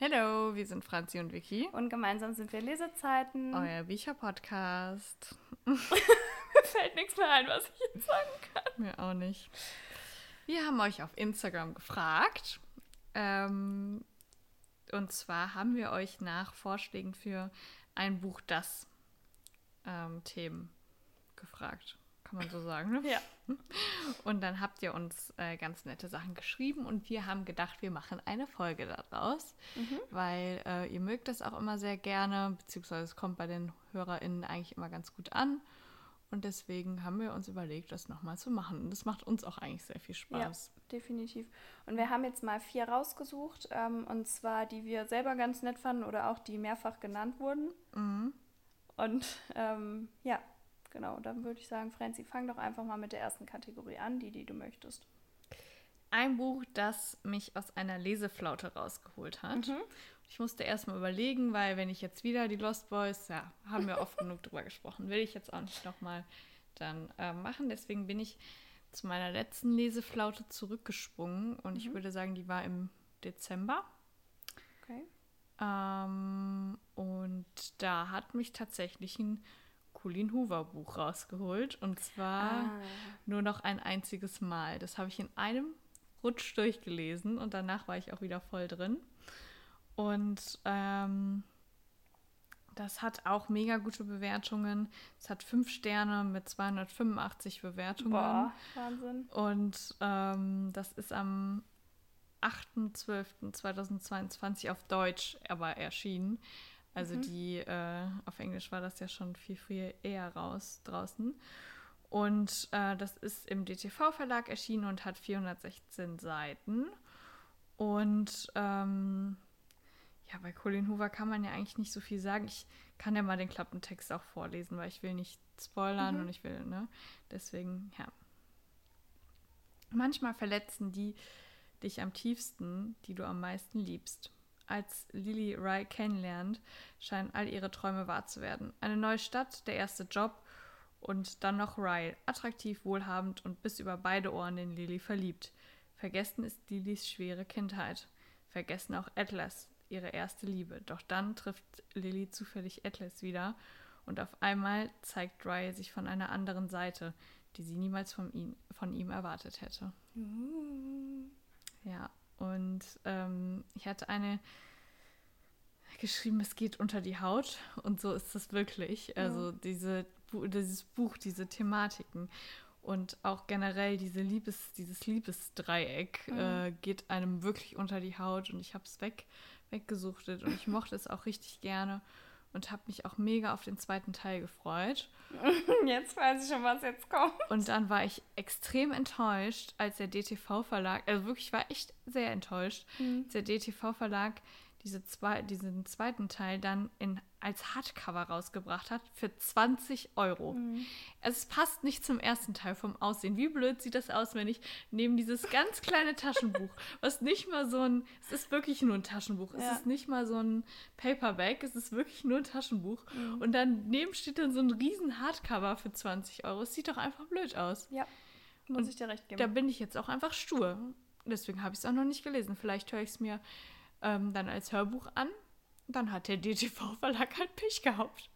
Hallo, wir sind Franzi und Vicky. Und gemeinsam sind wir Lesezeiten. Euer Bücher-Podcast. Mir fällt nichts mehr ein, was ich jetzt sagen kann. Mir auch nicht. Wir haben euch auf Instagram gefragt. Ähm, und zwar haben wir euch nach Vorschlägen für ein Buch das ähm, Themen gefragt. Kann man so sagen, ne? Ja. Und dann habt ihr uns äh, ganz nette Sachen geschrieben und wir haben gedacht, wir machen eine Folge daraus, weil äh, ihr mögt das auch immer sehr gerne, beziehungsweise es kommt bei den HörerInnen eigentlich immer ganz gut an. Und deswegen haben wir uns überlegt, das nochmal zu machen. Und das macht uns auch eigentlich sehr viel Spaß. Ja, definitiv. Und wir haben jetzt mal vier rausgesucht. Ähm, und zwar die wir selber ganz nett fanden oder auch die mehrfach genannt wurden. Mhm. Und ähm, ja, genau. Dann würde ich sagen, Franzi, fang doch einfach mal mit der ersten Kategorie an, die, die du möchtest. Ein Buch, das mich aus einer Leseflaute rausgeholt hat. Mhm. Ich musste erst mal überlegen, weil wenn ich jetzt wieder die Lost Boys, ja, haben wir oft genug drüber gesprochen, will ich jetzt auch nicht nochmal dann äh, machen. Deswegen bin ich zu meiner letzten Leseflaute zurückgesprungen und ich würde sagen, die war im Dezember. Okay. Ähm, und da hat mich tatsächlich ein Colleen Hoover Buch rausgeholt und zwar Ah. nur noch ein einziges Mal. Das habe ich in einem Rutsch durchgelesen und danach war ich auch wieder voll drin. Und ähm, das hat auch mega gute Bewertungen. Es hat fünf Sterne mit 285 Bewertungen. Boah, Wahnsinn. Und ähm, das ist am 8.12.2022 auf Deutsch aber erschienen. Also die, äh, auf Englisch war das ja schon viel, viel eher raus draußen. Und äh, das ist im DTV-Verlag erschienen und hat 416 Seiten. Und ähm, ja, bei Colin Hoover kann man ja eigentlich nicht so viel sagen. Ich kann ja mal den Klappentext auch vorlesen, weil ich will nicht spoilern und ich will, ne? Deswegen, ja. Manchmal verletzen die dich am tiefsten, die du am meisten liebst. Als Lily Rye kennenlernt, scheinen all ihre Träume wahr zu werden. Eine neue Stadt, der erste Job und dann noch Rye, attraktiv, wohlhabend und bis über beide Ohren in Lily verliebt. Vergessen ist Lillys schwere Kindheit. Vergessen auch Atlas, ihre erste Liebe. Doch dann trifft Lily zufällig Atlas wieder und auf einmal zeigt Rye sich von einer anderen Seite, die sie niemals von ihm, von ihm erwartet hätte. Ja, und ähm, ich hatte eine geschrieben, es geht unter die Haut. Und so ist es wirklich. Also diese, dieses Buch, diese Thematiken. Und auch generell diese Liebes, dieses Liebesdreieck äh, geht einem wirklich unter die Haut. Und ich habe es weg, weggesuchtet. Und ich mochte es auch richtig gerne und habe mich auch mega auf den zweiten Teil gefreut. Jetzt weiß ich schon, was jetzt kommt. Und dann war ich extrem enttäuscht, als der DTV-Verlag, also wirklich war echt sehr enttäuscht, als der DTV-Verlag diese zwei, diesen zweiten Teil dann in, als Hardcover rausgebracht hat für 20 Euro. Es passt nicht zum ersten Teil vom Aussehen. Wie blöd sieht das aus, wenn ich neben dieses ganz kleine Taschenbuch, was nicht mal so ein, es ist wirklich nur ein Taschenbuch, es Ja. ist nicht mal so ein Paperback, es ist wirklich nur ein Taschenbuch. Und daneben steht dann so ein riesen Hardcover für 20 Euro. Es sieht doch einfach blöd aus. Ja, muss ich dir recht geben. Da bin ich jetzt auch einfach stur. Deswegen habe ich es auch noch nicht gelesen. Vielleicht höre ich es mir ähm, dann als Hörbuch an. Dann hat der DTV-Verlag halt Pech gehabt.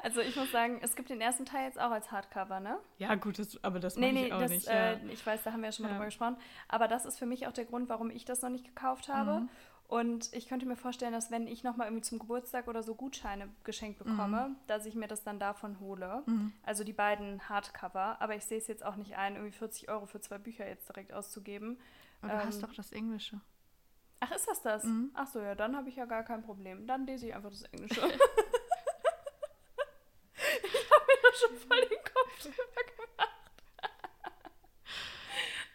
Also ich muss sagen, es gibt den ersten Teil jetzt auch als Hardcover, ne? Ja, gut, das, aber das Nee, nee, ich auch das, nicht. äh, ja. ich weiß, da haben wir ja schon mal Ja. drüber gesprochen. Aber das ist für mich auch der Grund, warum ich das noch nicht gekauft habe. Mhm. Und ich könnte mir vorstellen, dass wenn ich nochmal irgendwie zum Geburtstag oder so Gutscheine geschenkt bekomme, Mhm. dass ich mir das dann davon hole. Also die beiden Hardcover. Aber ich sehe es jetzt auch nicht ein, irgendwie 40 Euro für zwei Bücher jetzt direkt auszugeben. Aber du hast ähm, doch das Englische. Ach, ist das das? Mhm. Ach so, ja, dann habe ich ja gar kein Problem. Dann lese ich einfach das Englische. ich habe mir da schon voll den Kopf drüber gemacht.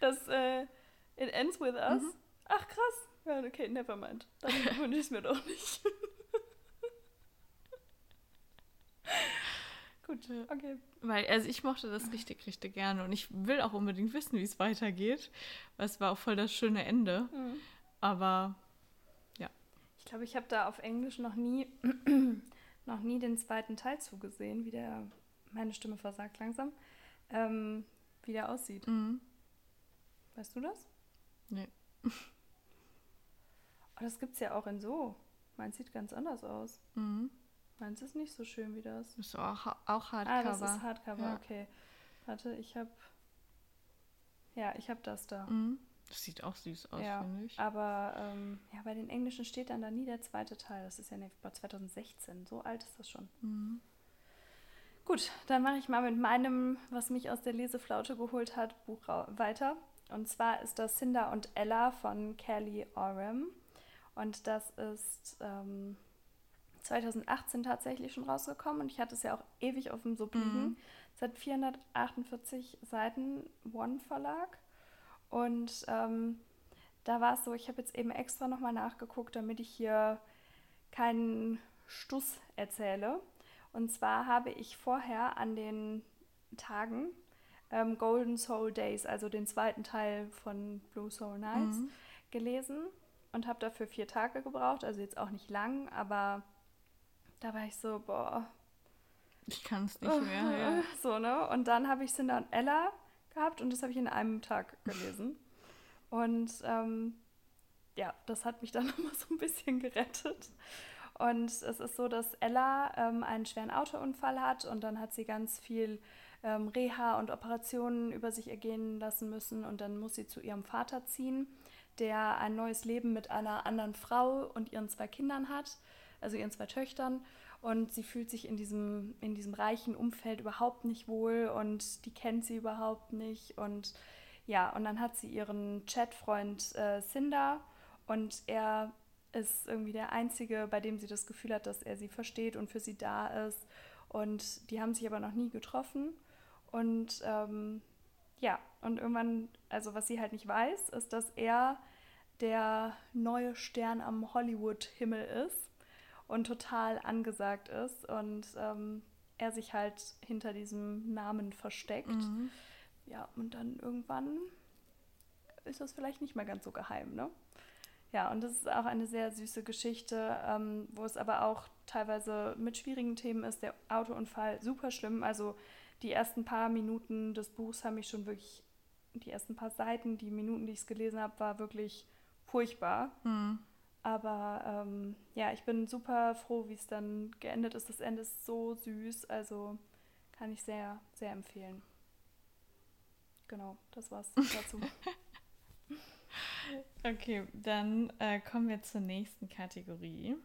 Das äh, It Ends With Us. Mhm. Ach, krass. Ja, okay, never mind. Dann wünsche ich es mir doch nicht. Gut, okay. Weil, also ich mochte das richtig, richtig gerne. Und ich will auch unbedingt wissen, wie es weitergeht. Weil es war auch voll das schöne Ende. Mhm. Aber Ich glaube, ich habe da auf Englisch noch nie, noch nie den zweiten Teil zugesehen, wie der, meine Stimme versagt langsam, ähm, wie der aussieht. mhm. Weißt du das? nee. Oh, das gibt es ja auch in so. Meins sieht ganz anders aus. Mhm. Meins ist nicht so schön wie das. Das ist auch, auch Hardcover. Ah, das ist Hardcover, Ja. okay. Warte, ich habe. Ja, ich habe das da. Mhm. Das sieht auch süß aus, Ja, finde ich. Aber ähm, ja, bei den Englischen steht dann da nie der zweite Teil. Das ist ja nicht, boah, 2016. So alt ist das schon. Mhm. Gut, dann mache ich mal mit meinem, was mich aus der Leseflaute geholt hat, Buch weiter. Und zwar ist das Cinder und Ella von Kelly Oram. Und das ist ähm, 2018 tatsächlich schon rausgekommen. Und ich hatte es ja auch ewig auf dem Sub liegen. Mhm. Es hat 448 Seiten, One Verlag. Und ähm, da war es so, ich habe jetzt eben extra nochmal nachgeguckt, damit ich hier keinen Stuss erzähle. Und zwar habe ich vorher an den Tagen ähm, Golden Soul Days, also den zweiten Teil von Blue Soul Nights, Mhm. gelesen und habe dafür vier Tage gebraucht. Also jetzt auch nicht lang, aber da war ich so, boah, Ich kann es nicht mehr. Ja. so, ne? Und dann habe ich Cinder und Ella gehabt und das habe ich in einem Tag gelesen. Und ähm, ja, das hat mich dann nochmal so ein bisschen gerettet. Und es ist so, dass Ella ähm, einen schweren Autounfall hat und dann hat sie ganz viel ähm, Reha und Operationen über sich ergehen lassen müssen und dann muss sie zu ihrem Vater ziehen, der ein neues Leben mit einer anderen Frau und ihren zwei Kindern hat, also ihren zwei Töchtern. Und sie fühlt sich in diesem, in diesem reichen Umfeld überhaupt nicht wohl und die kennt sie überhaupt nicht. Und ja, und dann hat sie ihren Chatfreund äh, Cinder und er ist irgendwie der Einzige, bei dem sie das Gefühl hat, dass er sie versteht und für sie da ist. Und die haben sich aber noch nie getroffen. Und ähm, ja, und irgendwann, also was sie halt nicht weiß, ist, dass er der neue Stern am Hollywood-Himmel ist und total angesagt ist und ähm, er sich halt hinter diesem Namen versteckt. Mhm. Ja, und dann irgendwann ist das vielleicht nicht mehr ganz so geheim, ne? Ja, und das ist auch eine sehr süße Geschichte, ähm, wo es aber auch teilweise mit schwierigen Themen ist. Der Autounfall super schlimm. Also die ersten paar Minuten des Buchs haben mich schon wirklich, die ersten paar Seiten, die Minuten, die ich es gelesen habe, war wirklich furchtbar. Mhm. Aber ähm, ja, ich bin super froh, wie es dann geendet ist. Das Ende ist so süß, also kann ich sehr, sehr empfehlen. Genau, das war's dazu. Okay, dann äh, kommen wir zur nächsten Kategorie.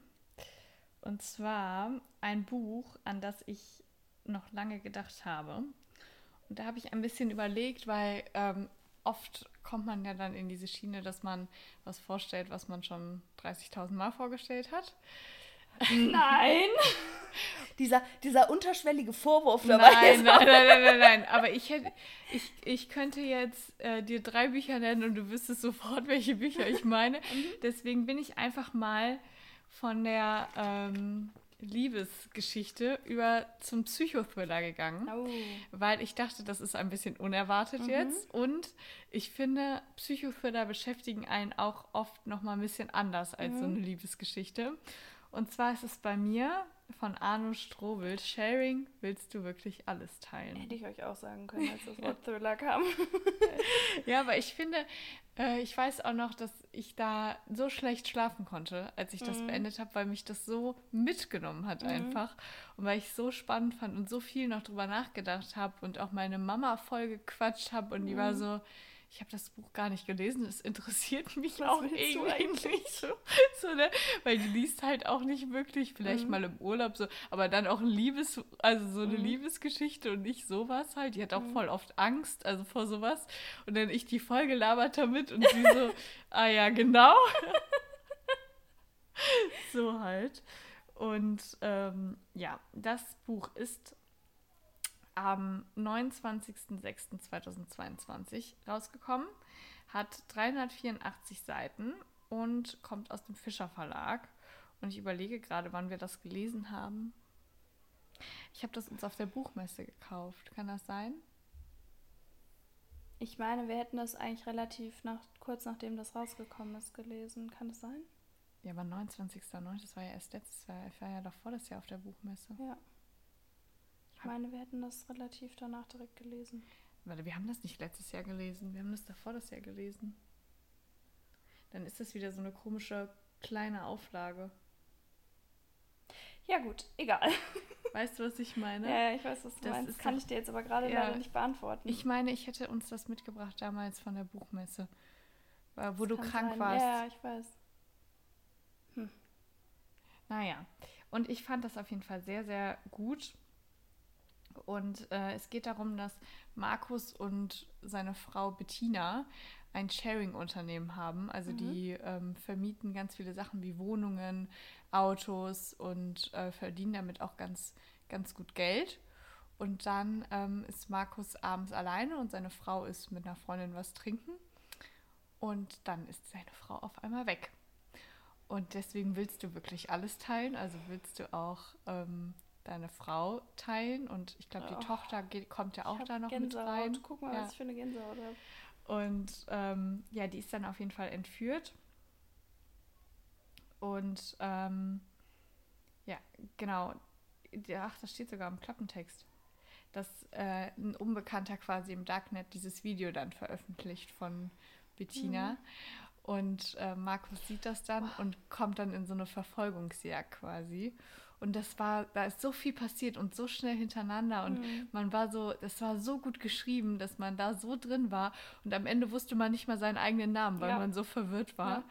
Und zwar ein Buch, an das ich noch lange gedacht habe. Und da habe ich ein bisschen überlegt, weil ähm, oft kommt man ja dann in diese Schiene, dass man was vorstellt, was man schon 30.000 Mal vorgestellt hat. Nein! Dieser, dieser unterschwellige Vorwurf dabei. Nein, ist nein, nein, nein, nein, nein. Aber ich, hätte, ich, ich könnte jetzt äh, dir drei Bücher nennen und du wüsstest sofort, welche Bücher ich meine. Deswegen bin ich einfach mal von der ähm, Liebesgeschichte über zum Psychothriller gegangen, Oh. weil ich dachte, das ist ein bisschen unerwartet Mhm. jetzt. Und ich finde, Psychothriller beschäftigen einen auch oft noch mal ein bisschen anders als so Mhm. eine Liebesgeschichte. Und zwar ist es bei mir von Arno Strobel, Sharing, willst du wirklich alles teilen? Hätte ich euch auch sagen können, als das Wort Thriller kam. Ja, aber ich finde, äh, ich weiß auch noch, dass ich da so schlecht schlafen konnte, als ich das Mhm. beendet habe, weil mich das so mitgenommen hat Mhm. einfach. Und weil ich es so spannend fand und so viel noch drüber nachgedacht habe und auch meine Mama voll gequatscht habe und die war Mhm. so, ich habe das Buch gar nicht gelesen, es interessiert mich Was auch du irgendwie eigentlich? nicht so, so ne? Weil die liest halt auch nicht wirklich, vielleicht Mhm. mal im Urlaub so, aber dann auch ein Liebes, also so eine Mhm. Liebesgeschichte und nicht sowas halt. Die hat auch Mhm. voll oft Angst, also vor sowas. Und dann ich die voll gelabert damit und sie so, ah ja, genau. so halt. Und ähm, ja, das Buch ist am 29.06.2022 rausgekommen, hat 384 Seiten und kommt aus dem Fischer Verlag. Und ich überlege gerade, wann wir das gelesen haben. Ich habe das uns auf der Buchmesse gekauft. Kann das sein? Ich meine, wir hätten das eigentlich relativ nach, kurz nachdem das rausgekommen ist, gelesen. Kann das sein? Ja, aber 29.09. Das war ja erst letztes Jahr. Ich war ja davor das Jahr auf der Buchmesse. Ja. Ich meine, wir hätten das relativ danach direkt gelesen. Warte, wir haben das nicht letztes Jahr gelesen. Wir haben das davor das Jahr gelesen. Dann ist das wieder so eine komische kleine Auflage. Ja, gut, egal. Weißt du, was ich meine? Ja, ich weiß, was du Das meinst. ist kann doch- ich dir jetzt aber gerade Ja. leider nicht beantworten. Ich meine, ich hätte uns das mitgebracht damals von der Buchmesse, wo du Kann krank sein. warst. Ja, ich weiß. Naja, und ich fand das auf jeden Fall sehr, sehr gut. Und äh, es geht darum, dass Markus und seine Frau Bettina ein Sharing-Unternehmen haben. Also die ähm, vermieten ganz viele Sachen wie Wohnungen, Autos und äh, verdienen damit auch ganz, ganz gut Geld. Und dann ähm, ist Markus abends alleine und seine Frau ist mit einer Freundin was trinken. Und dann ist seine Frau auf einmal weg. Und deswegen willst du wirklich alles teilen. Also willst du auch ähm, deine Frau teilen. Und ich glaube, die Oh. Tochter geht, kommt ja auch da noch Gänsehaut. mit rein. Guck mal, Ja. was ich für eine Gänsehaut habe. Und ähm, ja, die ist dann auf jeden Fall entführt. Und ähm, ja, genau. Ach, das steht sogar im Klappentext. Dass äh, ein Unbekannter quasi im Darknet dieses Video dann veröffentlicht von Bettina. Und äh, Markus sieht das dann und kommt dann in so eine Verfolgungsjagd quasi. Und das war, da ist so viel passiert und so schnell hintereinander. Und Mhm. man war so, das war so gut geschrieben, dass man da so drin war. Und am Ende wusste man nicht mal seinen eigenen Namen, weil Ja. man so verwirrt war. Ja.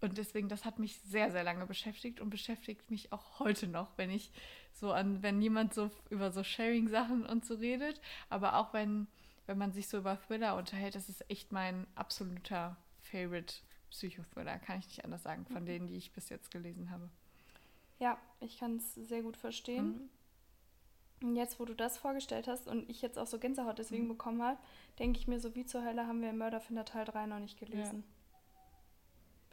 Und deswegen, das hat mich sehr, sehr lange beschäftigt und beschäftigt mich auch heute noch, wenn ich so an, wenn jemand so über so Sharing-Sachen und so redet, aber auch wenn, wenn man sich so über Thriller unterhält, das ist echt mein absoluter Favorite Psychothriller, kann ich nicht anders sagen, von denen, die ich bis jetzt gelesen habe. Ja, ich kann es sehr gut verstehen. Und jetzt, wo du das vorgestellt hast und ich jetzt auch so Gänsehaut deswegen Mhm. bekommen habe, denke ich mir, so wie zur Hölle haben wir Mörderfinder Teil 3 noch nicht gelesen.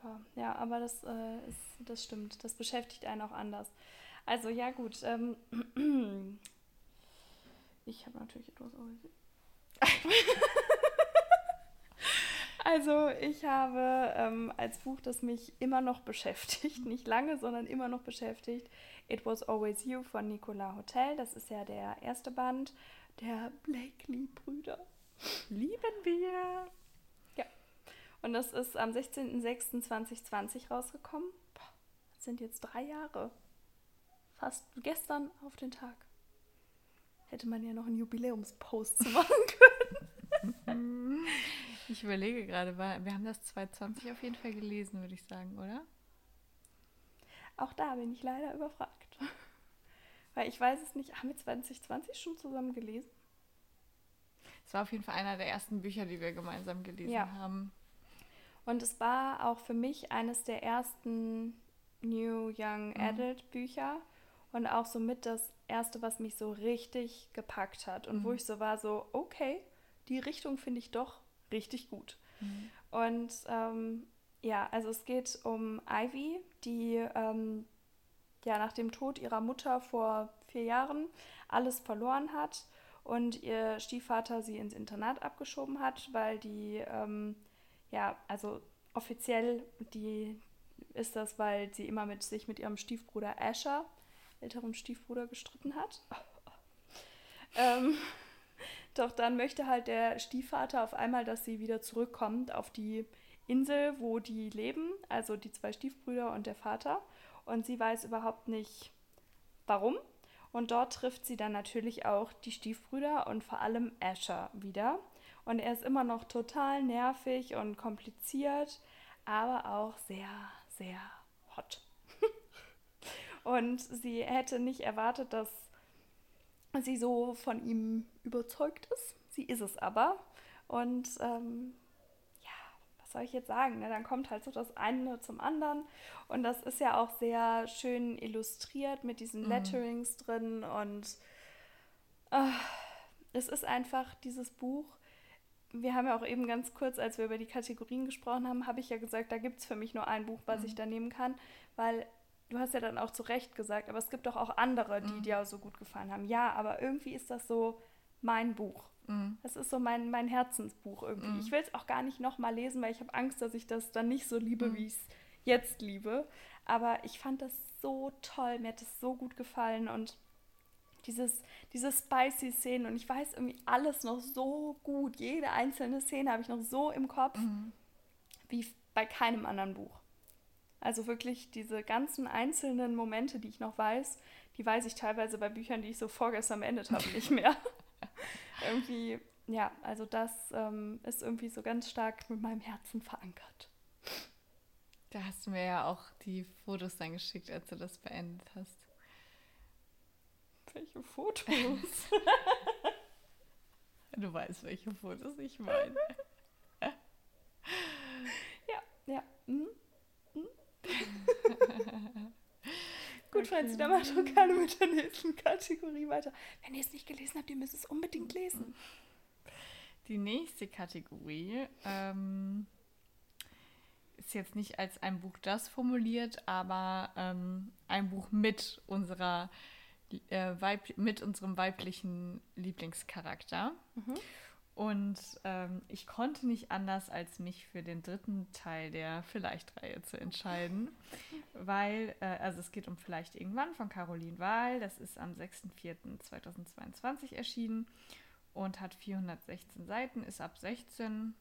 Boah, Ja, aber das, äh, ist, das stimmt. Das beschäftigt einen auch anders. Also ja gut. Ähm, ich habe natürlich etwas. Also ich habe ähm, als Buch, das mich immer noch beschäftigt, nicht lange, sondern immer noch beschäftigt, It Was Always You von Nicolas Hotel. Das ist ja der erste Band der Blakely-Brüder. Lieben wir! Und das ist am 16.06.2020 rausgekommen. Boah, das sind jetzt drei Jahre. Fast gestern auf den Tag. Hätte man ja noch einen Jubiläumspost zu machen können. Ich überlege gerade, wir haben das 2020 auf jeden Fall gelesen, würde ich sagen, oder? Auch da bin ich leider überfragt. Weil ich weiß es nicht, haben wir 2020 schon zusammen gelesen? Es war auf jeden Fall einer der ersten Bücher, die wir gemeinsam gelesen Ja. haben. Und es war auch für mich eines der ersten New Young Mhm. Adult Bücher und auch somit das erste, was mich so richtig gepackt hat und wo Mhm. ich so war, so, okay, die Richtung finde ich doch richtig gut. Mhm. Und ähm, ja, also es geht um Ivy, die ähm, ja nach dem Tod ihrer Mutter vor vier Jahren alles verloren hat und ihr Stiefvater sie ins Internat abgeschoben hat, weil die, ähm, ja, also offiziell die ist das, weil sie immer mit sich mit ihrem Stiefbruder Asher, älterem Stiefbruder, gestritten hat. ähm, doch dann möchte halt der Stiefvater auf einmal, dass sie wieder zurückkommt auf die Insel, wo die leben, also die zwei Stiefbrüder und der Vater. Und sie weiß überhaupt nicht, warum. Und dort trifft sie dann natürlich auch die Stiefbrüder und vor allem Asher wieder. Und er ist immer noch total nervig und kompliziert, aber auch sehr, sehr hot. und sie hätte nicht erwartet, dass sie so von ihm überzeugt ist. Sie ist es aber. Und ähm, ja, was soll ich jetzt sagen? Ne? Dann kommt halt so das eine zum anderen. Und das ist ja auch sehr schön illustriert mit diesen Mhm. Letterings drin. Und äh, es ist einfach dieses Buch. Wir haben ja auch eben ganz kurz, als wir über die Kategorien gesprochen haben, habe ich ja gesagt, da gibt es für mich nur ein Buch, was Mhm. ich da nehmen kann, weil du hast ja dann auch zu Recht gesagt, aber es gibt doch auch andere, die Mhm. dir auch so gut gefallen haben. Ja, aber irgendwie ist das so mein Buch. Mhm. Das ist so mein, mein Herzensbuch irgendwie. Mhm. Ich will es auch gar nicht nochmal lesen, weil ich habe Angst, dass ich das dann nicht so liebe, Mhm. wie ich es jetzt liebe. Aber ich fand das so toll, mir hat das so gut gefallen und dieses, diese spicy Szenen und ich weiß irgendwie alles noch so gut. Jede einzelne Szene habe ich noch so im Kopf Mhm. wie bei keinem anderen Buch. Also wirklich diese ganzen einzelnen Momente, die ich noch weiß, die weiß ich teilweise bei Büchern, die ich so vorgestern beendet habe, nicht mehr. irgendwie, ja, also das ähm, ist irgendwie so ganz stark mit meinem Herzen verankert. Da hast du mir ja auch die Fotos dann geschickt, als du das beendet hast. Welche Fotos? du weißt, welche Fotos ich meine. ja, ja. Mhm. Gut, okay. Franzi, dann mach doch gerne mit der nächsten Kategorie weiter. Wenn ihr es nicht gelesen habt, ihr müsst es unbedingt lesen. Die nächste Kategorie ähm, ist jetzt nicht als ein Buch das formuliert, aber ähm, ein Buch mit unserer äh, Weib mit unserem weiblichen Lieblingscharakter. Mhm. Und ähm, ich konnte nicht anders, als mich für den dritten Teil der Vielleicht-Reihe zu entscheiden, weil, äh, also es geht um Vielleicht irgendwann von Caroline Wahl. Das ist am 6.4.2022 erschienen und hat 416 Seiten, ist ab 16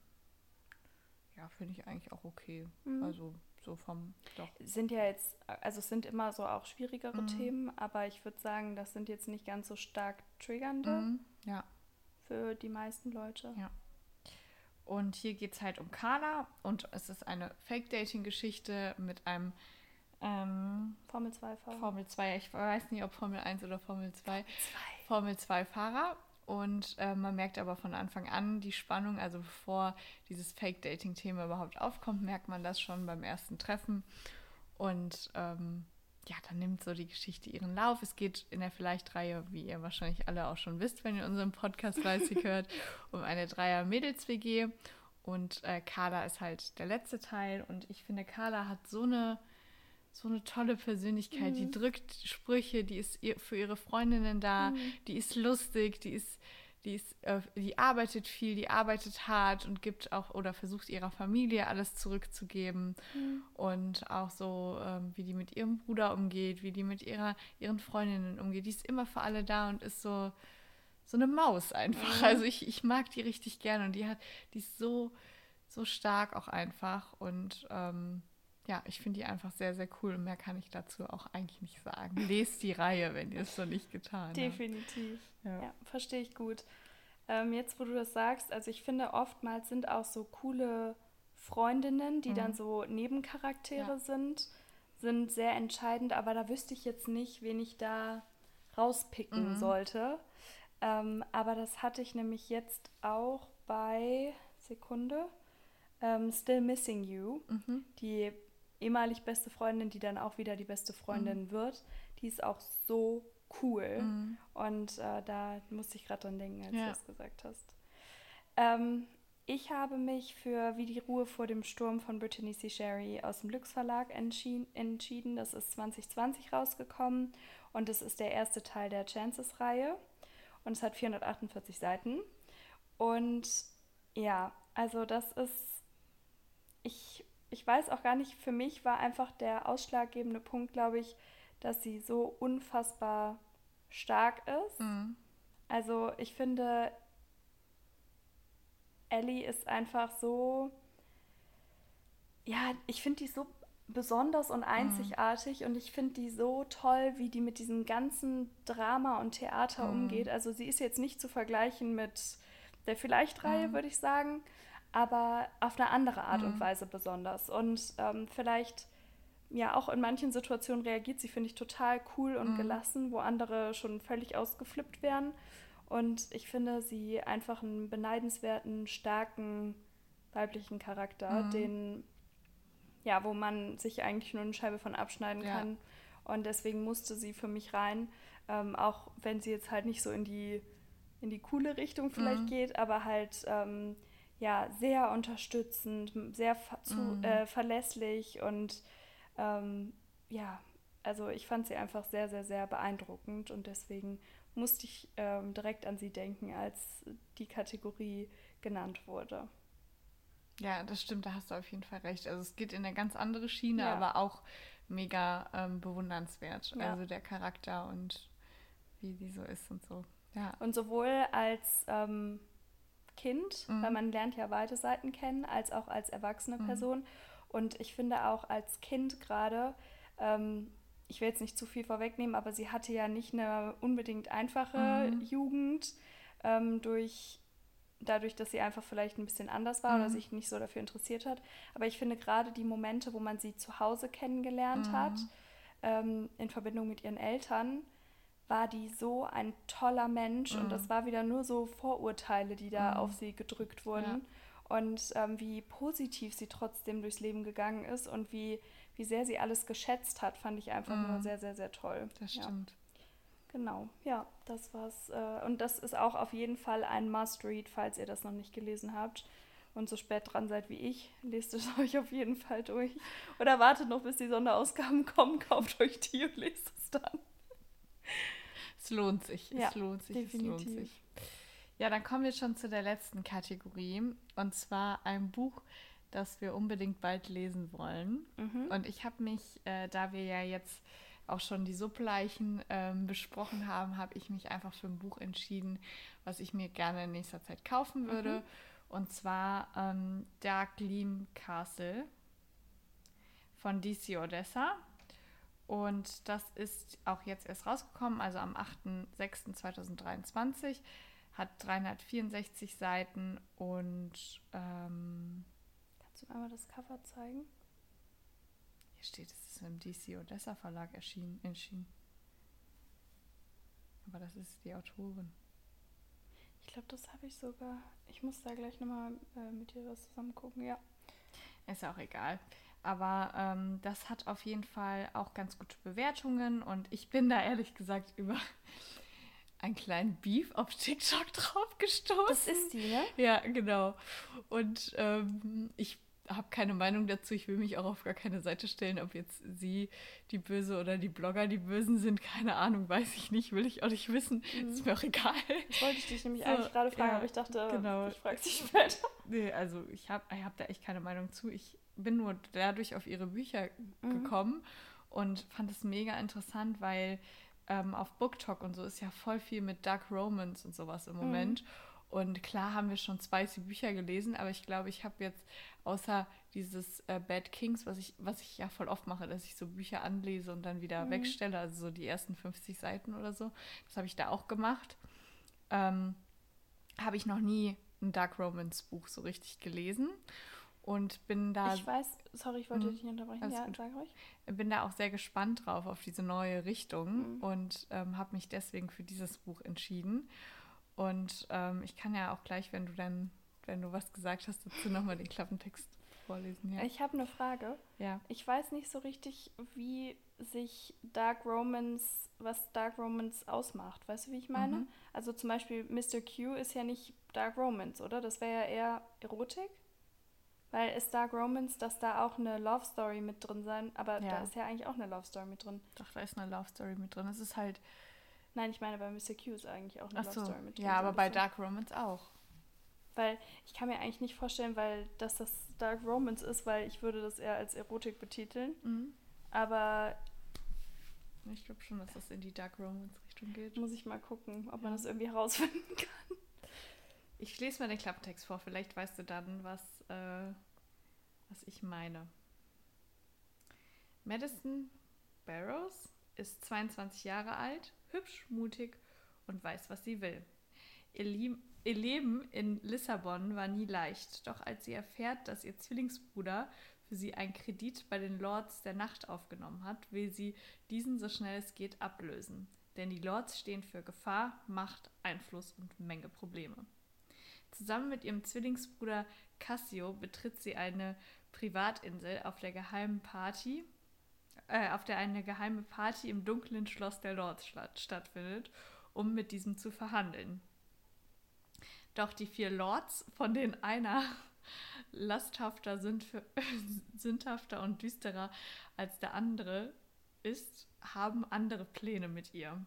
ja, finde ich eigentlich auch okay. Mhm. Also so vom doch. Sind ja jetzt, also es sind immer so auch schwierigere mhm. Themen, aber ich würde sagen, das sind jetzt nicht ganz so stark triggernde. Mhm. Für die meisten Leute. Ja. Und hier geht es halt um Carla und es ist eine Fake-Dating-Geschichte mit einem ähm, Formel 2-Fahrer. Formel 2, ich weiß nicht, ob Formel 1 oder Formel 2. Formel 2-Fahrer. Und äh, man merkt aber von Anfang an die Spannung, also bevor dieses Fake-Dating-Thema überhaupt aufkommt, merkt man das schon beim ersten Treffen. Und ähm, ja, dann nimmt so die Geschichte ihren Lauf. Es geht in der Vielleicht-Reihe, wie ihr wahrscheinlich alle auch schon wisst, wenn ihr unseren Podcast fleißig hört, um eine Dreier-Mädels-WG. Und äh, Carla ist halt der letzte Teil. Und ich finde, Carla hat so eine so eine tolle Persönlichkeit. Mhm. Die drückt Sprüche, die ist für ihre Freundinnen da, mhm. die ist lustig, die ist, die ist, äh, die arbeitet viel, die arbeitet hart und gibt auch oder versucht ihrer Familie alles zurückzugeben. Mhm. Und auch so, ähm, wie die mit ihrem Bruder umgeht, wie die mit ihrer, ihren Freundinnen umgeht. Die ist immer für alle da und ist so, so eine Maus einfach. Mhm. Also ich, ich mag die richtig gerne und die hat, die ist so, so stark auch einfach. Und ähm, ja, ich finde die einfach sehr, sehr cool und mehr kann ich dazu auch eigentlich nicht sagen. Lest die Reihe, wenn ihr es noch nicht getan habt. Definitiv. Ja, ja verstehe ich gut. Ähm, jetzt, wo du das sagst, also ich finde, oftmals sind auch so coole Freundinnen, die mhm. dann so Nebencharaktere ja. sind, sind sehr entscheidend, aber da wüsste ich jetzt nicht, wen ich da rauspicken mhm. sollte. Ähm, aber das hatte ich nämlich jetzt auch bei Sekunde. Ähm, Still Missing You, mhm. die ehemalig beste Freundin, die dann auch wieder die beste Freundin mhm. wird, die ist auch so cool. Mhm. Und äh, da musste ich gerade dran denken, als ja. du das gesagt hast. Ähm, ich habe mich für Wie die Ruhe vor dem Sturm von Brittany C. Sherry aus dem Lux Verlag entschieden. Das ist 2020 rausgekommen und es ist der erste Teil der Chances-Reihe und es hat 448 Seiten. Und ja, also das ist, ich ich weiß auch gar nicht, für mich war einfach der ausschlaggebende Punkt, glaube ich, dass sie so unfassbar stark ist. Mhm. Also ich finde, Ellie ist einfach so, ja, ich finde die so besonders und einzigartig mhm. und ich finde die so toll, wie die mit diesem ganzen Drama und Theater mhm. umgeht. Also sie ist jetzt nicht zu vergleichen mit der Vielleicht-Reihe, mhm. würde ich sagen aber auf eine andere Art mhm. und Weise besonders. Und ähm, vielleicht, ja, auch in manchen Situationen reagiert sie, finde ich, total cool und mhm. gelassen, wo andere schon völlig ausgeflippt wären. Und ich finde sie einfach einen beneidenswerten, starken weiblichen Charakter, mhm. den, ja, wo man sich eigentlich nur eine Scheibe von abschneiden ja. kann. Und deswegen musste sie für mich rein, ähm, auch wenn sie jetzt halt nicht so in die, in die coole Richtung vielleicht mhm. geht, aber halt ähm, ja sehr unterstützend, sehr ver zu, mhm. äh, verlässlich und ähm, ja, also ich fand sie einfach sehr, sehr, sehr beeindruckend und deswegen musste ich ähm, direkt an sie denken, als die Kategorie genannt wurde. Ja, das stimmt, da hast du auf jeden Fall recht. Also es geht in eine ganz andere Schiene, ja. aber auch mega ähm, bewundernswert. Ja. Also der Charakter und wie die so ist und so. Ja. Und sowohl als ähm, Kind, mhm. weil man lernt ja beide Seiten kennen, als auch als erwachsene mhm. Person. Und ich finde auch als Kind gerade, ähm, ich will jetzt nicht zu viel vorwegnehmen, aber sie hatte ja nicht eine unbedingt einfache Mhm. Jugend ähm, durch dadurch, dass sie einfach vielleicht ein bisschen anders war oder Mhm. sich nicht so dafür interessiert hat. Aber ich finde gerade die Momente, wo man sie zu Hause kennengelernt hat, Mhm. ähm, in Verbindung mit ihren Eltern, war die so ein toller Mensch und Mhm. das war wieder nur so Vorurteile, die da Mhm. auf sie gedrückt wurden. Und ähm, wie positiv sie trotzdem durchs Leben gegangen ist und wie, wie sehr sie alles geschätzt hat, fand ich einfach Mhm. nur sehr, sehr, sehr toll. Das Ja. stimmt. Genau, ja, das war's. Äh, und das ist auch auf jeden Fall ein Must-Read, falls ihr das noch nicht gelesen habt und so spät dran seid wie ich. Lest es euch auf jeden Fall durch. Oder wartet noch, bis die Sonderausgaben kommen, kauft euch die und lest es dann. Es lohnt sich. Ja, es lohnt sich. Es lohnt definitiv. sich. Ja, dann kommen wir schon zu der letzten Kategorie. Und zwar ein Buch, das wir unbedingt bald lesen wollen. Mhm. Und ich habe mich, äh, da wir ja jetzt auch schon die Suppleichen ähm, besprochen haben, habe ich mich einfach für ein Buch entschieden, was ich mir gerne in nächster Zeit kaufen würde. Und zwar ähm, Dark Gleam Castle von DC Odessa. Und das ist auch jetzt erst rausgekommen, also am 8.6.2023. Hat 364 Seiten und ähm, Kannst du mir einmal das Cover zeigen? hier steht, es ist im DC Odessa Verlag erschienen. erschienen. Aber das ist die Autorin. Ich glaube, das habe ich sogar. Ich muss da gleich nochmal äh, mit dir was zusammen gucken, ja. Ist ja auch egal. Aber ähm, das hat auf jeden Fall auch ganz gute Bewertungen und ich bin da ehrlich gesagt über einen kleinen Beef auf TikTok drauf gestoßen. Das ist die, ne? Ja, genau. Und ähm, ich habe keine Meinung dazu. Ich will mich auch auf gar keine Seite stellen, ob jetzt sie die Böse oder die Blogger die Bösen sind. Keine Ahnung, weiß ich nicht, will ich auch nicht wissen. Ist mir auch egal. Das wollte ich dich nämlich So, eigentlich gerade fragen, ja, aber ich dachte, genau. ich frage dich später. Nee, also ich habe ich hab da echt keine Meinung zu. Ich bin nur dadurch auf ihre Bücher Mhm. gekommen und fand es mega interessant, weil ähm, auf BookTok und so ist ja voll viel mit Dark Romance und sowas im Moment. Und klar haben wir schon spicy Bücher gelesen, aber ich glaube, ich habe jetzt außer dieses äh, Bad Kings, was ich, was ich ja voll oft mache, dass ich so Bücher anlese und dann wieder Mhm. wegstelle, also so die ersten 50 Seiten oder so. Das habe ich da auch gemacht. Ähm, habe ich noch nie ein Dark Romance Buch so richtig gelesen und bin da Ich weiß, sorry, ich wollte Mhm. dich nicht unterbrechen. Ja, gut. sag ruhig. bin da auch sehr gespannt drauf auf diese neue Richtung Mhm. und ähm, habe mich deswegen für dieses Buch entschieden. Und ähm, ich kann ja auch gleich, wenn du dann, wenn du was gesagt hast, dazu nochmal den Klappentext vorlesen. Ja. Ich habe eine Frage. ja. Ich weiß nicht so richtig, wie sich Dark Romance, was Dark Romance ausmacht. Weißt du, wie ich meine? Mhm. Also zum Beispiel Mr. Q ist ja nicht Dark Romance, oder? Das wäre ja eher Erotik. Weil ist Dark Romance, dass da auch eine Love Story mit drin sein, aber Ja. da ist ja eigentlich auch eine Love Story mit drin. Doch, da ist eine Love Story mit drin. Es ist halt, Nein, ich meine, bei Mr. Q ist eigentlich auch eine ach Love so, Story mit drin. ja, aber bei. Dark Romance auch. Weil ich kann mir eigentlich nicht vorstellen, weil dass das Dark Romance ist, weil ich würde das eher als Erotik betiteln. Mhm. Aber Ich glaube schon, dass das in die Dark Romance Richtung geht. muss ich mal gucken, ob man Ja. das irgendwie herausfinden kann. Ich lese mal den Klappentext vor, vielleicht weißt du dann, was, äh, was ich meine. Madison Barrows ist 22 Jahre alt, hübsch, mutig und weiß, was sie will. Ihr, Lie ihr Leben in Lissabon war nie leicht, doch als sie erfährt, dass ihr Zwillingsbruder für sie einen Kredit bei den Lords der Nacht aufgenommen hat, will sie diesen so schnell es geht ablösen. Denn die Lords stehen für Gefahr, Macht, Einfluss und Menge Probleme. Zusammen mit ihrem Zwillingsbruder Cassio betritt sie eine Privatinsel auf der geheimen Party, äh, auf der eine geheime Party im dunklen Schloss der Lords statt, stattfindet, um mit diesem zu verhandeln. Doch die vier Lords, von denen einer lasthafter, sündhafter und düsterer als der andere ist, haben andere Pläne mit ihr.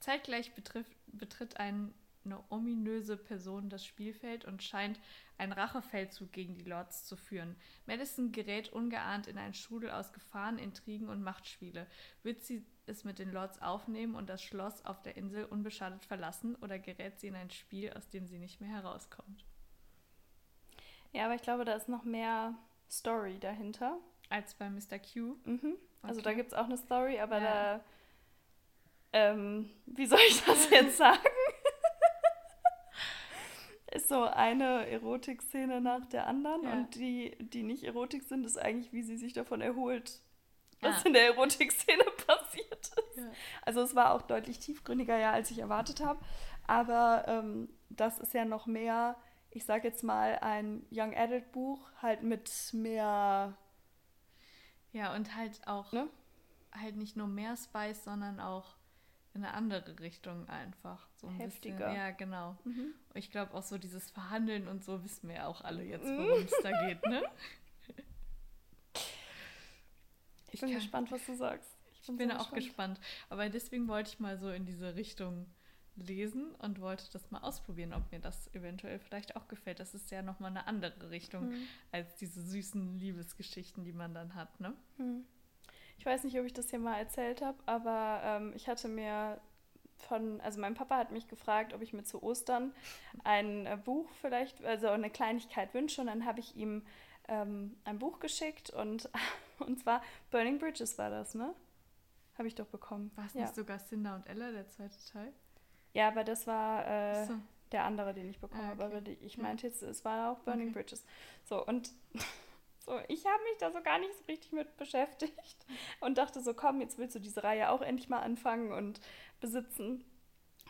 Zeitgleich betrifft, betritt ein, eine ominöse Person das Spielfeld und scheint einen Rachefeldzug gegen die Lords zu führen. Madison gerät ungeahnt in einen Strudel aus Gefahren, Intrigen und Machtspiele. Wird sie es mit den Lords aufnehmen und das Schloss auf der Insel unbeschadet verlassen oder gerät sie in ein Spiel, aus dem sie nicht mehr herauskommt? Ja, aber ich glaube, da ist noch mehr Story dahinter. Als bei Mr. Q. Mhm. Also Okay. da gibt es auch eine Story, aber Ja. da. Ähm, wie soll ich das jetzt sagen? Ist so eine Erotikszene nach der anderen Ja. und die, die nicht Erotik sind, ist eigentlich, wie sie sich davon erholt, was Ah. in der Erotikszene passiert ist. Ja. Also es war auch deutlich tiefgründiger, ja, als ich erwartet habe. Aber ähm, das ist ja noch mehr, ich sag jetzt mal, ein Young Adult Buch, halt mit mehr, Ja, und halt auch, ne? halt nicht nur mehr Spice, sondern auch in eine andere Richtung einfach. So ein Heftiger. Bisschen. Ja, genau. Mhm. Ich glaube auch so dieses Verhandeln und so wissen wir ja auch alle jetzt, Mhm. worum es da geht, ne? Ich bin kann- gespannt, was du sagst. Ich bin bin sehr auch gespannt. Aber deswegen wollte ich mal so in diese Richtung lesen und wollte das mal ausprobieren, ob mir das eventuell vielleicht auch gefällt. Das ist ja nochmal eine andere Richtung Mhm. als diese süßen Liebesgeschichten, die man dann hat, ne? Hm. Ich weiß nicht, ob ich das hier mal erzählt habe, aber ähm, ich hatte mir von, also mein Papa hat mich gefragt, ob ich mir zu Ostern ein äh, Buch vielleicht, also eine Kleinigkeit wünsche und dann habe ich ihm ähm, ein Buch geschickt und, und zwar Burning Bridges war das, ne? Habe ich doch bekommen. War es ja. nicht sogar Cinda und Ella, der zweite Teil? ja, aber das war äh, Achso. der andere, den ich bekommen Ah, habe. okay. Aber ich meinte jetzt, es war auch Burning Okay. Bridges. So, und so, ich habe mich da so gar nicht so richtig mit beschäftigt und dachte so, komm, jetzt willst du diese Reihe auch endlich mal anfangen und besitzen.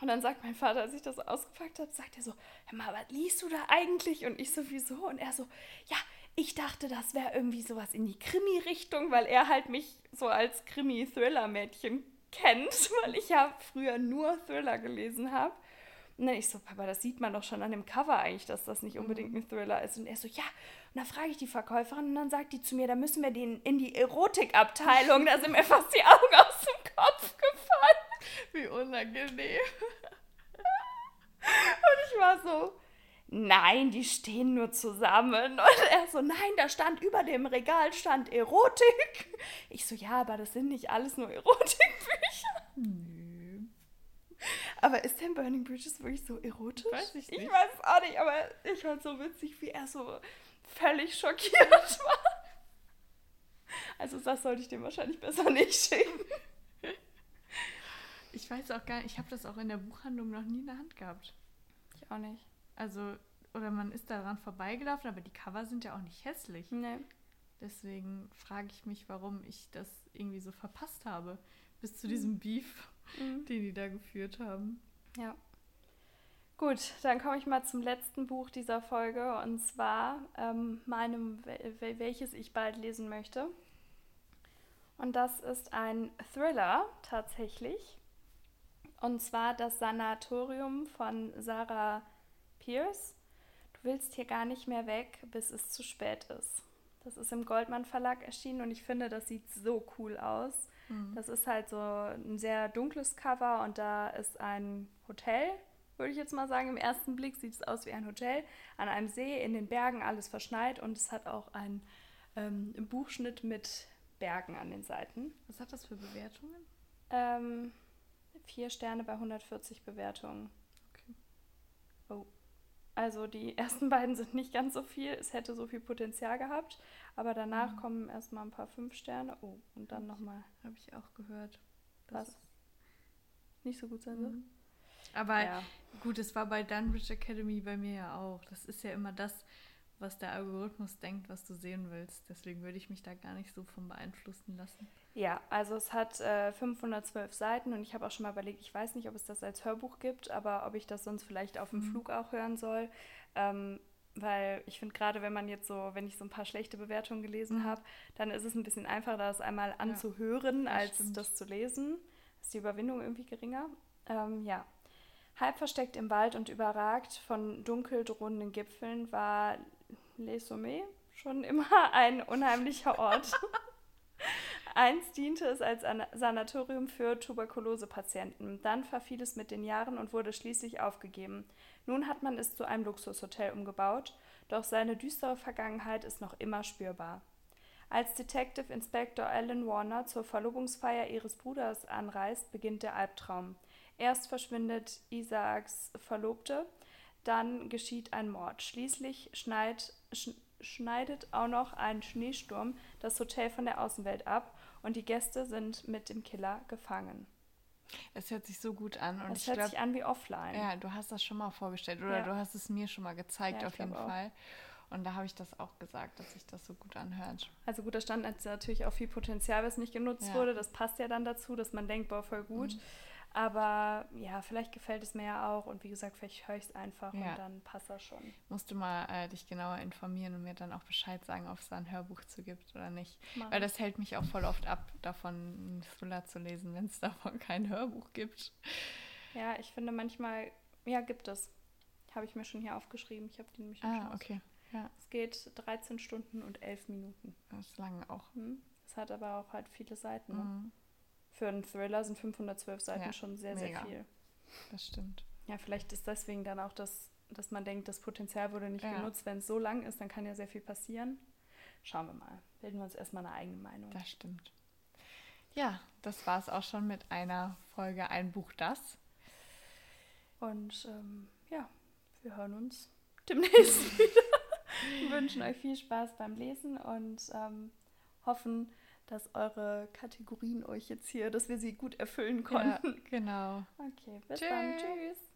Und dann sagt mein Vater, als ich das ausgepackt habe, sagt er so, hör mal, was liest du da eigentlich? Und ich sowieso. Und er so, ja, ich dachte, das wäre irgendwie sowas in die Krimi-Richtung, weil er halt mich so als Krimi-Thriller-Mädchen kennt, weil ich ja früher nur Thriller gelesen habe. Und dann ich so, Papa, das sieht man doch schon an dem Cover eigentlich, dass das nicht unbedingt ein Thriller ist. Und er so, ja. Und dann frage ich die Verkäuferin und dann sagt die zu mir, da müssen wir den in die Erotikabteilung. Da sind mir fast die Augen aus dem Kopf gefallen. Wie unangenehm. Und ich war so, nein, die stehen nur zusammen. Und er so, nein, da stand über dem Regal stand Erotik. Ich so, ja, aber das sind nicht alles nur Erotikbücher. Nö. Aber ist denn Burning Bridges wirklich so erotisch? Weiß ich Ich nicht. weiß es auch nicht, aber ich fand so witzig, wie er so völlig schockiert war. Also das sollte ich dem wahrscheinlich besser nicht schicken. Ich weiß auch gar nicht, ich habe das auch in der Buchhandlung noch nie in der Hand gehabt. Ich auch nicht. Also, oder man ist daran vorbeigelaufen, aber die Cover sind ja auch nicht hässlich. Nee. Deswegen frage ich mich, warum ich das irgendwie so verpasst habe. Bis zu diesem Beef, Mhm. den die da geführt haben. Ja. Gut, dann komme ich mal zum letzten Buch dieser Folge und zwar ähm, meinem, wel- wel- welches ich bald lesen möchte. Und das ist ein Thriller tatsächlich. Und zwar das Sanatorium von Sarah Pierce. Du willst hier gar nicht mehr weg, bis es zu spät ist. Das ist im Goldmann Verlag erschienen und ich finde, das sieht so cool aus. Das ist halt so ein sehr dunkles Cover und da ist ein Hotel, würde ich jetzt mal sagen. Im ersten Blick sieht es aus wie ein Hotel an einem See in den Bergen, alles verschneit und es hat auch einen ähm, Buchschnitt mit Bergen an den Seiten. Was hat das für Bewertungen? Ähm, vier Sterne bei 140 Bewertungen. Also die ersten beiden sind nicht ganz so viel. Es hätte so viel Potenzial gehabt. Aber danach Mhm. kommen erstmal ein paar fünf Sterne. Oh, und dann nochmal Habe ich auch gehört. was nicht so gut sein soll. Mhm. Aber Ja. gut, es war bei Dunbridge Academy bei mir ja auch. Das ist ja immer das, was der Algorithmus denkt, was du sehen willst. Deswegen würde ich mich da gar nicht so von beeinflussen lassen. Ja, also es hat äh, 512 Seiten und ich habe auch schon mal überlegt, ich weiß nicht, ob es das als Hörbuch gibt, aber ob ich das sonst vielleicht auf dem Mhm. Flug auch hören soll. Ähm, weil ich finde, gerade wenn man jetzt so, wenn ich so ein paar schlechte Bewertungen gelesen Mhm. habe, dann ist es ein bisschen einfacher, das einmal anzuhören, das als stimmt. das zu lesen. Ist die Überwindung irgendwie geringer? Ähm, ja. Halb versteckt im Wald und überragt von dunkel drohenden Gipfeln war Les Sommets schon immer ein unheimlicher Ort. Einst diente es als Ana- Sanatorium für Tuberkulosepatienten. Dann verfiel es mit den Jahren und wurde schließlich aufgegeben. Nun hat man es zu einem Luxushotel umgebaut, doch seine düstere Vergangenheit ist noch immer spürbar. Als Detective Inspector Alan Warner zur Verlobungsfeier ihres Bruders anreist, beginnt der Albtraum. Erst verschwindet Isaaks Verlobte, dann geschieht ein Mord. Schließlich schneit, sch, schneidet auch noch ein Schneesturm das Hotel von der Außenwelt ab und die Gäste sind mit dem Killer gefangen. Es hört sich so gut an. Und Es ich hört glaube, sich an wie offline. ja, du hast das schon mal vorgestellt oder Ja. du hast es mir schon mal gezeigt, Ja, auf jeden glaub auch. Fall. Und da habe ich das auch gesagt, dass sich das so gut anhört. Also gut, da stand natürlich auch viel Potenzial, was nicht genutzt Ja. wurde. Das passt ja dann dazu, dass man denkt, boah, voll gut. Mhm. Aber ja, vielleicht gefällt es mir ja auch. Und wie gesagt, vielleicht höre ich es einfach Ja. und dann passt das schon. Musst du mal äh, dich genauer informieren und mir dann auch Bescheid sagen, ob es da ein Hörbuch zu gibt oder nicht. Mach Weil das hält mich auch voll oft ab, davon einen Thriller zu lesen, wenn es davon kein Hörbuch gibt. Ja, ich finde manchmal, ja, gibt es. Habe ich mir schon hier aufgeschrieben. Ich habe die nämlich schon Ah, okay. Ja, Es geht 13 Stunden und 11 Minuten. das ist lange auch. Hm? Es hat aber auch halt viele Seiten. Ne? Für einen Thriller sind 512 Seiten Ja, schon sehr, mega. sehr viel. das stimmt. Ja, vielleicht ist deswegen dann auch das, dass man denkt, das Potenzial wurde nicht Ja. genutzt. Wenn es so lang ist, dann kann ja sehr viel passieren. Schauen wir mal. Bilden wir uns erstmal eine eigene Meinung. Das stimmt. Ja, das war es auch schon mit einer Folge Ein Buch das. Und ähm, ja, wir hören uns demnächst wieder. Wir wünschen euch viel Spaß beim Lesen und ähm, hoffen, dass eure Kategorien euch jetzt hier, dass wir sie gut erfüllen konnten. Ja, genau. Okay, bis Tschüss. dann. Tschüss.